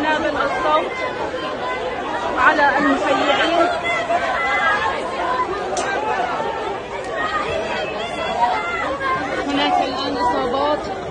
ونابل الصوت على المشيعين. هناك الآن إصابات.